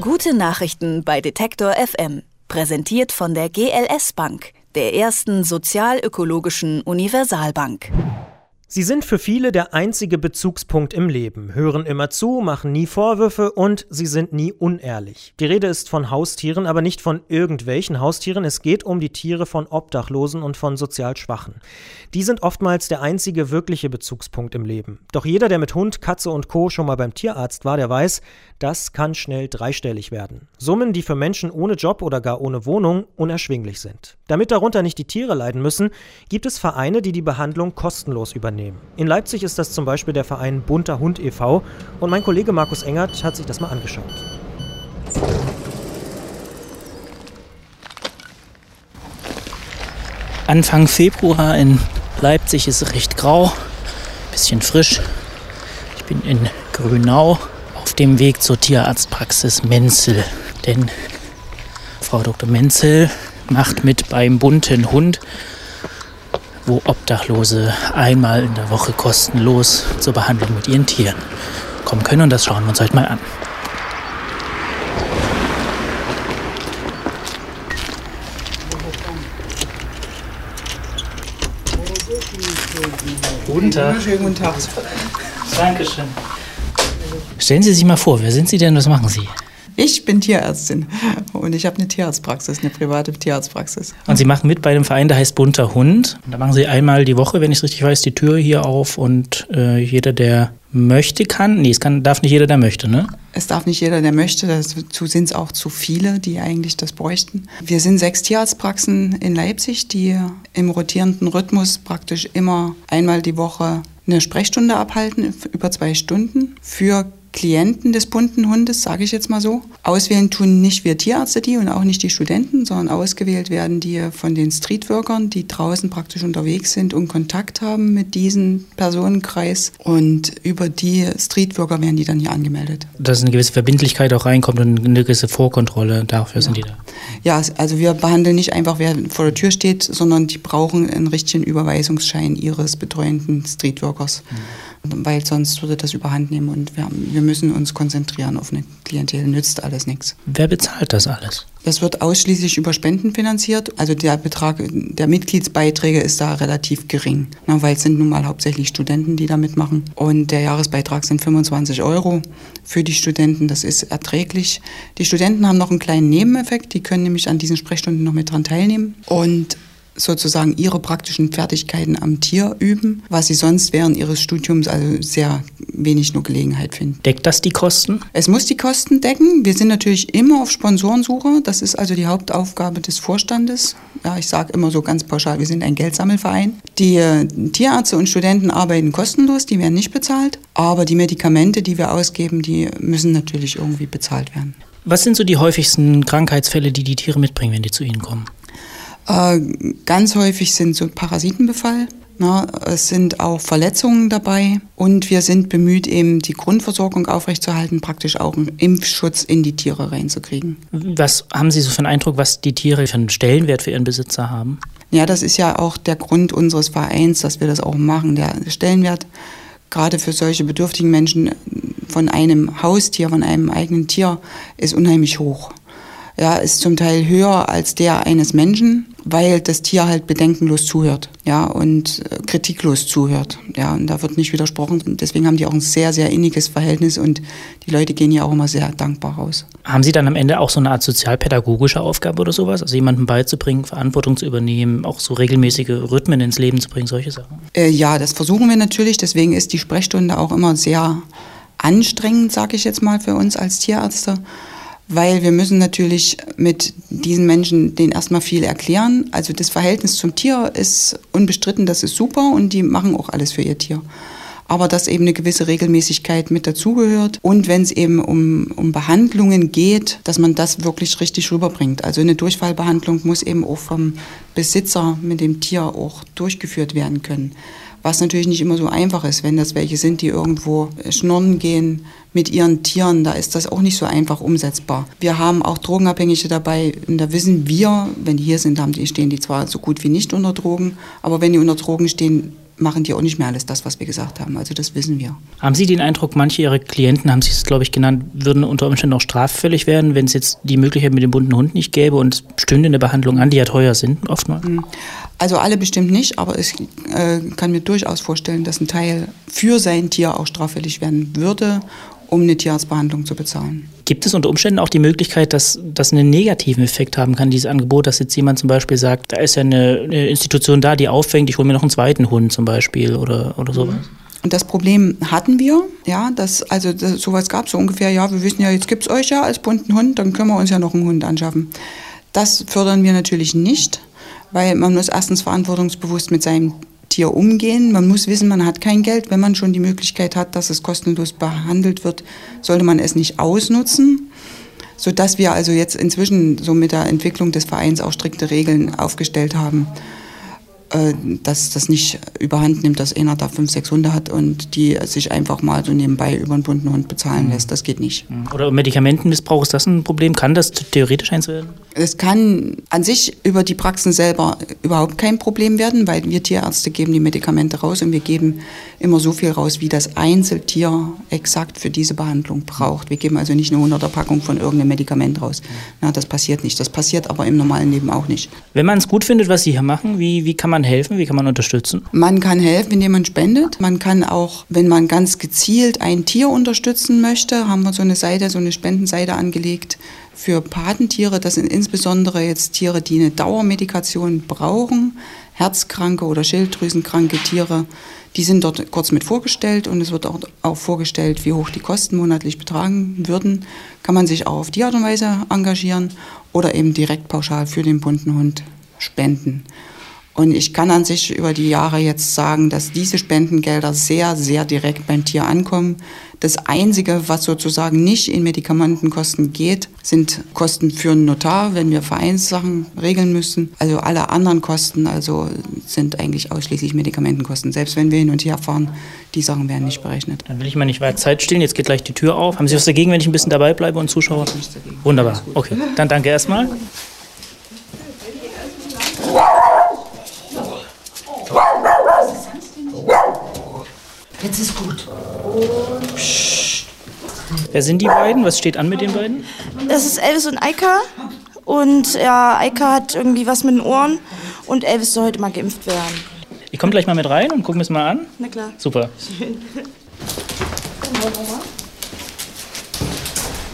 Gute Nachrichten bei Detektor FM. Präsentiert von der GLS Bank, der ersten sozialökologischen Universalbank. Sie sind für viele der einzige Bezugspunkt im Leben, hören immer zu, machen nie Vorwürfe und sie sind nie unehrlich. Die Rede ist von Haustieren, aber nicht von irgendwelchen Haustieren. Es geht um die Tiere von Obdachlosen und von sozial Schwachen. Die sind oftmals der einzige wirkliche Bezugspunkt im Leben. Doch jeder, der mit Hund, Katze und Co. schon mal beim Tierarzt war, der weiß, das kann schnell dreistellig werden. Summen, die für Menschen ohne Job oder gar ohne Wohnung unerschwinglich sind. Damit darunter nicht die Tiere leiden müssen, gibt es Vereine, die die Behandlung kostenlos übernehmen. In Leipzig ist das zum Beispiel der Verein Bunter Hund e.V. und mein Kollege Markus Engert hat sich das mal angeschaut. Anfang Februar in Leipzig ist es recht grau, bisschen frisch. Ich bin in Grünau auf dem Weg zur Tierarztpraxis Menzel. Denn Frau Dr. Menzel macht mit beim bunten Hund, wo Obdachlose einmal in der Woche kostenlos zur Behandlung mit ihren Tieren kommen können. Und das schauen wir uns heute mal an. Guten Tag. Guten Tag. Dankeschön. Stellen Sie sich mal vor, wer sind Sie denn, was machen Sie? Ich bin Tierärztin und ich habe eine Tierarztpraxis, eine private Tierarztpraxis. Und Sie machen mit bei einem Verein, der heißt Bunter Hund. Da machen Sie einmal die Woche, wenn ich es richtig weiß, die Tür hier auf und äh, jeder, der möchte, kann. Nee, es kann, darf nicht jeder, der möchte, ne? Es darf nicht jeder, der möchte. Dazu sind es auch zu viele, die eigentlich das bräuchten. Wir sind sechs Tierarztpraxen in Leipzig, die im rotierenden Rhythmus praktisch immer einmal die Woche eine Sprechstunde abhalten, über zwei Stunden, für Klienten des bunten Hundes, sage ich jetzt mal so. Auswählen tun nicht wir Tierärzte die und auch nicht die Studenten, sondern ausgewählt werden die von den Streetworkern, die draußen praktisch unterwegs sind und Kontakt haben mit diesem Personenkreis. Und über die Streetworker werden die dann hier angemeldet. Dass eine gewisse Verbindlichkeit auch reinkommt und eine gewisse Vorkontrolle, dafür ja. sind die da. Ja, also wir behandeln nicht einfach, wer vor der Tür steht, sondern die brauchen einen richtigen Überweisungsschein ihres betreuenden Streetworkers. Mhm weil sonst würde das überhand nehmen und wir, wir müssen uns konzentrieren auf eine Klientel, nützt alles nichts. Wer bezahlt das alles? Das wird ausschließlich über Spenden finanziert. Also der Betrag der Mitgliedsbeiträge ist da relativ gering, ne, weil es sind nun mal hauptsächlich Studenten, die da mitmachen. Und der Jahresbeitrag sind 25 Euro für die Studenten. Das ist erträglich. Die Studenten haben noch einen kleinen Nebeneffekt. Die können nämlich an diesen Sprechstunden noch mit dran teilnehmen. Und sozusagen ihre praktischen Fertigkeiten am Tier üben, was sie sonst während ihres Studiums also sehr wenig nur Gelegenheit finden. Deckt das die Kosten? Es muss die Kosten decken. Wir sind natürlich immer auf Sponsorensuche. Das ist also die Hauptaufgabe des Vorstandes. Ja, ich sage immer so ganz pauschal, wir sind ein Geldsammelverein. Die äh, Tierärzte und Studenten arbeiten kostenlos, die werden nicht bezahlt. Aber die Medikamente, die wir ausgeben, die müssen natürlich irgendwie bezahlt werden. Was sind so die häufigsten Krankheitsfälle, die die Tiere mitbringen, wenn die zu Ihnen kommen? Äh, ganz häufig sind so Parasitenbefall. Na, es sind auch Verletzungen dabei und wir sind bemüht, eben die Grundversorgung aufrechtzuerhalten, praktisch auch einen Impfschutz in die Tiere reinzukriegen. Was haben Sie so für einen Eindruck, was die Tiere für einen Stellenwert für ihren Besitzer haben? Ja, das ist ja auch der Grund unseres Vereins, dass wir das auch machen. Der Stellenwert gerade für solche bedürftigen Menschen von einem Haustier, von einem eigenen Tier, ist unheimlich hoch ja, ist zum Teil höher als der eines Menschen, weil das Tier halt bedenkenlos zuhört, ja, und äh, kritiklos zuhört, ja, und da wird nicht widersprochen. Deswegen haben die auch ein sehr, sehr inniges Verhältnis und die Leute gehen ja auch immer sehr dankbar raus. Haben Sie dann am Ende auch so eine Art sozialpädagogische Aufgabe oder sowas? Also jemandem beizubringen, Verantwortung zu übernehmen, auch so regelmäßige Rhythmen ins Leben zu bringen, solche Sachen? Äh, ja, das versuchen wir natürlich. Deswegen ist die Sprechstunde auch immer sehr anstrengend, sage ich jetzt mal, für uns als Tierärzte weil wir müssen natürlich mit diesen Menschen denen erstmal viel erklären. Also das Verhältnis zum Tier ist unbestritten, das ist super und die machen auch alles für ihr Tier. Aber dass eben eine gewisse Regelmäßigkeit mit dazugehört und wenn es eben um, um Behandlungen geht, dass man das wirklich richtig rüberbringt. Also eine Durchfallbehandlung muss eben auch vom Besitzer mit dem Tier auch durchgeführt werden können was natürlich nicht immer so einfach ist, wenn das welche sind, die irgendwo schnorren gehen mit ihren Tieren, da ist das auch nicht so einfach umsetzbar. Wir haben auch Drogenabhängige dabei und da wissen wir, wenn die hier sind, haben die, stehen die zwar so gut wie nicht unter Drogen, aber wenn die unter Drogen stehen, machen die auch nicht mehr alles das, was wir gesagt haben. Also das wissen wir. Haben Sie den Eindruck, manche Ihrer Klienten, haben Sie es, glaube ich, genannt, würden unter Umständen auch straffällig werden, wenn es jetzt die Möglichkeit mit dem bunten Hund nicht gäbe und es stünde eine Behandlung an, die ja teuer sind, oftmals? Also alle bestimmt nicht, aber ich äh, kann mir durchaus vorstellen, dass ein Teil für sein Tier auch straffällig werden würde um eine Tierarztbehandlung zu bezahlen. Gibt es unter Umständen auch die Möglichkeit, dass das einen negativen Effekt haben kann, dieses Angebot, dass jetzt jemand zum Beispiel sagt, da ist ja eine, eine Institution da, die auffängt, ich hole mir noch einen zweiten Hund zum Beispiel oder, oder sowas? Und das Problem hatten wir, ja, dass, also das, sowas gab so ungefähr, ja, wir wissen ja, jetzt gibt es euch ja als bunten Hund, dann können wir uns ja noch einen Hund anschaffen. Das fördern wir natürlich nicht, weil man muss erstens verantwortungsbewusst mit seinem Tier umgehen. Man muss wissen, man hat kein Geld. Wenn man schon die Möglichkeit hat, dass es kostenlos behandelt wird, sollte man es nicht ausnutzen. Sodass wir also jetzt inzwischen so mit der Entwicklung des Vereins auch strikte Regeln aufgestellt haben. Äh, dass das nicht überhand nimmt, dass einer da fünf, sechs Hunde hat und die sich einfach mal so nebenbei über einen bunten Hund bezahlen mhm. lässt. Das geht nicht. Mhm. Oder Medikamentenmissbrauch, ist das ein Problem? Kann das theoretisch eins werden? Es kann an sich über die Praxen selber überhaupt kein Problem werden, weil wir Tierärzte geben die Medikamente raus und wir geben immer so viel raus, wie das Einzeltier exakt für diese Behandlung braucht. Wir geben also nicht eine 100er Packung von irgendeinem Medikament raus. Na, das passiert nicht. Das passiert aber im normalen Leben auch nicht. Wenn man es gut findet, was Sie hier machen, wie, wie kann man man helfen? Wie kann man unterstützen? Man kann helfen, indem man spendet. Man kann auch, wenn man ganz gezielt ein Tier unterstützen möchte, haben wir so eine Seite, so eine Spendenseite angelegt für Patentiere. Das sind insbesondere jetzt Tiere, die eine Dauermedikation brauchen, herzkranke oder schilddrüsenkranke Tiere. Die sind dort kurz mit vorgestellt und es wird auch, auch vorgestellt, wie hoch die Kosten monatlich betragen würden. Kann man sich auch auf die Art und Weise engagieren oder eben direkt pauschal für den bunten Hund spenden. Und ich kann an sich über die Jahre jetzt sagen, dass diese Spendengelder sehr, sehr direkt beim Tier ankommen. Das Einzige, was sozusagen nicht in Medikamentenkosten geht, sind Kosten für einen Notar, wenn wir Vereinssachen regeln müssen. Also alle anderen Kosten also sind eigentlich ausschließlich Medikamentenkosten. Selbst wenn wir hin und her fahren, die Sachen werden nicht berechnet. Dann will ich mal nicht weiter Zeit stehen. Jetzt geht gleich die Tür auf. Haben Sie was dagegen, wenn ich ein bisschen dabei bleibe und zuschaue? Wunderbar. Okay, dann danke erstmal. Jetzt ist gut. Psst. Wer sind die beiden? Was steht an mit den beiden? Das ist Elvis und Eika. Und ja, Eika hat irgendwie was mit den Ohren. Und Elvis soll heute mal geimpft werden. Ich komme gleich mal mit rein und gucken mir es mal an. Na klar. Super. Schön.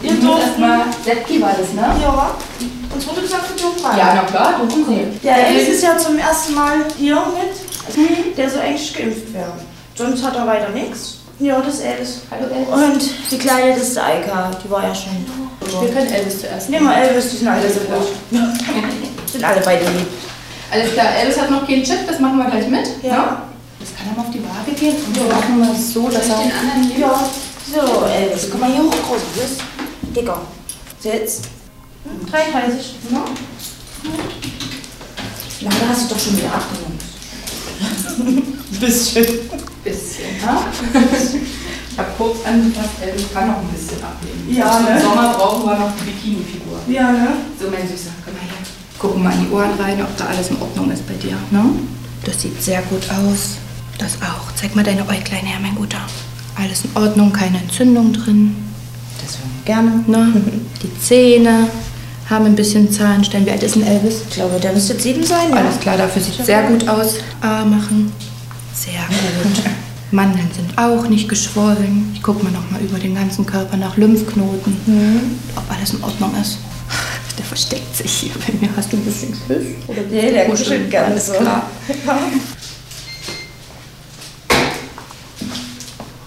Wir dürfen. Mal, Sepki war das, ne? Ja. Uns wurde gesagt, wir dürfen rein. Ja, na klar, dürfen Sie. Ja, Elvis ist ja zum ersten Mal hier mit. Der soll eigentlich geimpft werden. Sonst hat er weiter nichts. Ja, das ist Elvis. Hallo Elvis. Und die Kleine, das ist Eika. Die war ja schon. Wir können Elvis zuerst nehmen. Nehmen wir Elvis, die sind alle so gut. sind alle beide lieb. Alles klar, Elvis hat noch keinen Chip, das machen wir gleich mit. Ja. ja. Das kann er mal auf die Waage gehen. Und wir machen mal so, dass er den anderen hier. Ja. So, Elvis, komm mal hier hoch, groß. Bist. Dicker. Sitz. 33. Ja. Na, da hast du doch schon wieder abgenommen. Bisschen. Bisschen, ja? Ich habe kurz angepasst, ich kann noch ein bisschen abnehmen. Ja, ne? Im Sommer brauchen wir noch die Bikini-Figur. Ja, ne? So, mein Süßer, komm mal her. Gucken mal in die Ohren rein, ob da alles in Ordnung ist bei dir, ne? Das sieht sehr gut aus. Das auch. Zeig mal deine Äuglein her, mein Guter. Alles in Ordnung, keine Entzündung drin. Das hören wir gerne, ne? Die Zähne haben ein bisschen Zahnstein. Wie alt ist ein Elvis? Ich glaube, der müsste jetzt sieben sein, ja. Alles klar, dafür sieht es sehr gut aus. A machen. Sehr gut. Mandeln sind auch nicht geschwollen. Ich gucke mal noch mal über den ganzen Körper nach Lymphknoten, mhm. ob alles in Ordnung ist. Der versteckt sich hier bei mir. Hast du ein bisschen Schiss? Oder nee, der kuschelt ganz so. klar.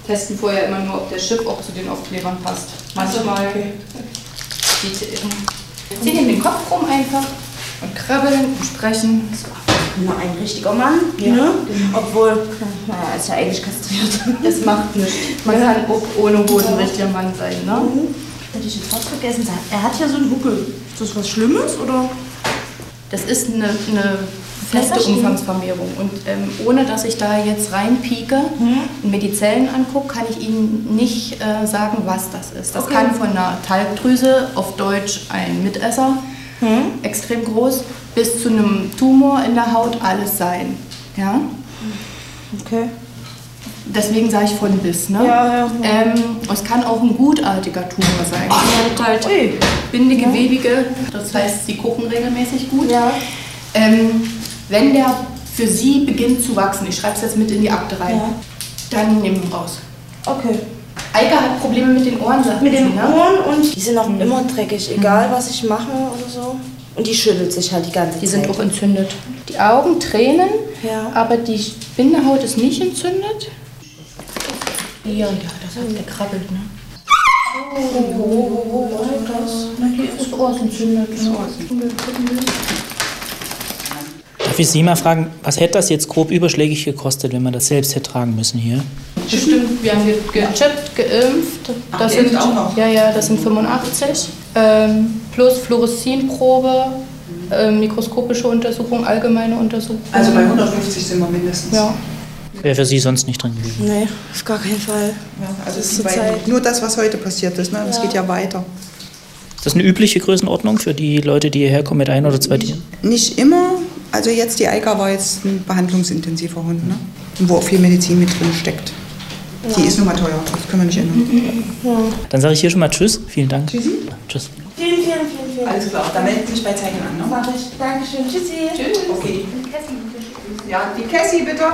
Testen vorher immer nur, ob der Chip auch zu den Aufklebern passt. Manchmal okay. Sie nehmen den Kopf rum einfach und krabbeln und sprechen. So nur ein richtiger Mann, ja, ne? Genau. obwohl, naja, er ist ja eigentlich kastriert. Das macht nichts. Man kann auch ohne Hosen richtiger Mann sein. Ne? Mhm. Hätte ich jetzt fast vergessen. Er hat ja so einen Huckel. Ist das was Schlimmes oder? Das ist eine, eine feste Umfangsvermehrung. Und ähm, ohne dass ich da jetzt reinpieke mhm. und mir die Zellen angucke, kann ich Ihnen nicht äh, sagen, was das ist. Das okay. kann von einer Talgdrüse, auf Deutsch ein Mitesser, mhm. extrem groß, bis zu einem Tumor in der Haut alles sein. Ja? Okay. Deswegen sage ich von bis, ne? Ja, ja. Ähm, es kann auch ein gutartiger Tumor sein. Die hat halt Ui. bindegewebige, das heißt, sie gucken regelmäßig gut. Ja. Ähm, wenn der für sie beginnt zu wachsen, ich schreibe es jetzt mit in die Akte rein, Ja. dann nehmen wir raus. Okay. Eike hat Probleme mit den Ohren, sagt Mit sie, den ne? Ohren und die sind auch immer dreckig, egal was ich mache oder so. Und die schüttelt sich halt die ganze Die Zeit. sind auch entzündet. Die Augen tränen, Ja. aber die Bindehaut ist nicht entzündet. Ja, ja, das hat gekrabbelt, ne? Oh, das, na, hier ist das Ohr ist entzündet. Ne? Darf ich Sie mal fragen, was hätte das jetzt grob überschlägig gekostet, wenn man das selbst hätte tragen müssen hier? Bestimmt, wir haben ge gechippt, geimpft. Das geimpft sind, auch noch? Ja, ja, das sind 85. Ähm, plus Fluoreszinprobe, ähm, mikroskopische Untersuchung, allgemeine Untersuchung. Also bei 150 sind wir mindestens. Ja. Wäre für Sie sonst nicht drin gewesen. Nee, auf gar keinen Fall. Ja, also Das ist Zeit. nur das, was heute passiert ist, ne? das geht ja weiter. Ist das eine übliche Größenordnung für die Leute, die hierher kommen mit ein oder zwei Tieren? Nicht immer, also jetzt die Eika war jetzt ein behandlungsintensiver Hund, ne? wo auch viel Medizin mit drin steckt. Die ist nun mal teuer, das können wir nicht ändern. Dann sage ich hier schon mal Tschüss. Vielen Dank. Tschüssi. Tschüss. Vielen, vielen, vielen, vielen Alles klar, dann meldet sich bei Zeichen an. Ne? Mach ich. Dankeschön. Tschüssi. Okay. Ja, die Cassie bitte.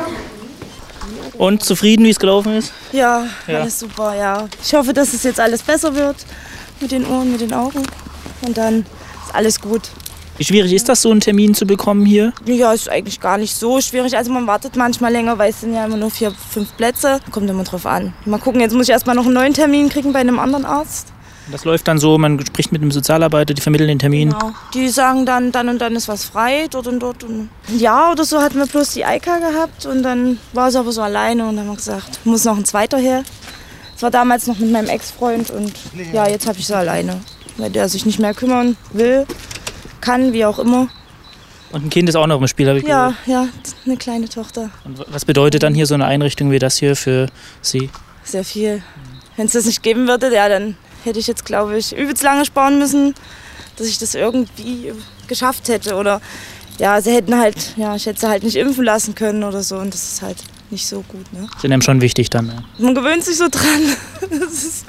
Und zufrieden, wie es gelaufen ist? Ja, Ja. alles super, ja. Ich hoffe, dass es jetzt alles besser wird mit den Ohren, mit den Augen. Und dann ist alles gut. Wie schwierig ist das, so einen Termin zu bekommen hier? Ja, ist eigentlich gar nicht so schwierig. Also man wartet manchmal länger, weil es sind ja immer nur vier, fünf Plätze. Kommt immer drauf an. Mal gucken, jetzt muss ich erstmal noch einen neuen Termin kriegen bei einem anderen Arzt. Das läuft dann so, man spricht mit einem Sozialarbeiter, die vermitteln den Termin. Genau. Die sagen dann, dann und dann ist was frei, dort und dort. Und ja, oder so hatten wir bloß die Eika gehabt und dann war sie aber so alleine und dann haben wir gesagt, muss noch ein zweiter her. Das war damals noch mit meinem Ex-Freund und ja, jetzt habe ich sie alleine, weil der sich nicht mehr kümmern will, kann, wie auch immer. Und ein Kind ist auch noch im Spiel, habe ich Ja, gehört. ja, eine kleine Tochter. Und was bedeutet dann hier so eine Einrichtung wie das hier für Sie? Sehr viel. Wenn es das nicht geben würde, ja, dann hätte ich jetzt, glaube ich, übelst lange sparen müssen, dass ich das irgendwie geschafft hätte. Oder ja, sie hätten halt, ja, ich hätte sie halt nicht impfen lassen können oder so. Und das ist halt nicht so gut. Ne? Sind einem schon wichtig dann. Ja. Man gewöhnt sich so dran. Ist,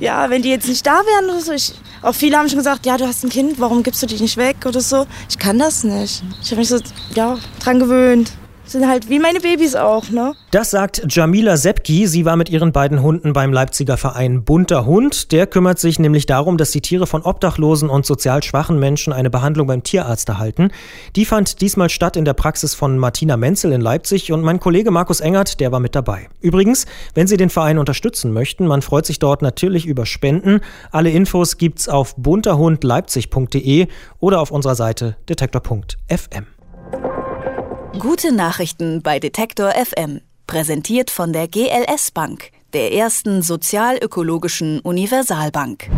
ja, wenn die jetzt nicht da wären oder so. Ich, auch viele haben schon gesagt, ja, du hast ein Kind, warum gibst du dich nicht weg oder so. Ich kann das nicht. Ich habe mich so, ja, dran gewöhnt. Sind halt wie meine Babys auch, ne? Das sagt Jamila Sepki. Sie war mit ihren beiden Hunden beim Leipziger Verein Bunter Hund. Der kümmert sich nämlich darum, dass die Tiere von obdachlosen und sozial schwachen Menschen eine Behandlung beim Tierarzt erhalten. Die fand diesmal statt in der Praxis von Martina Menzel in Leipzig und mein Kollege Markus Engert, der war mit dabei. Übrigens, wenn Sie den Verein unterstützen möchten, man freut sich dort natürlich über Spenden. Alle Infos gibt's auf bunterhundleipzig.de oder auf unserer Seite detektor.fm. Gute Nachrichten bei Detektor FM. Präsentiert von der GLS Bank, der ersten sozial-ökologischen Universalbank.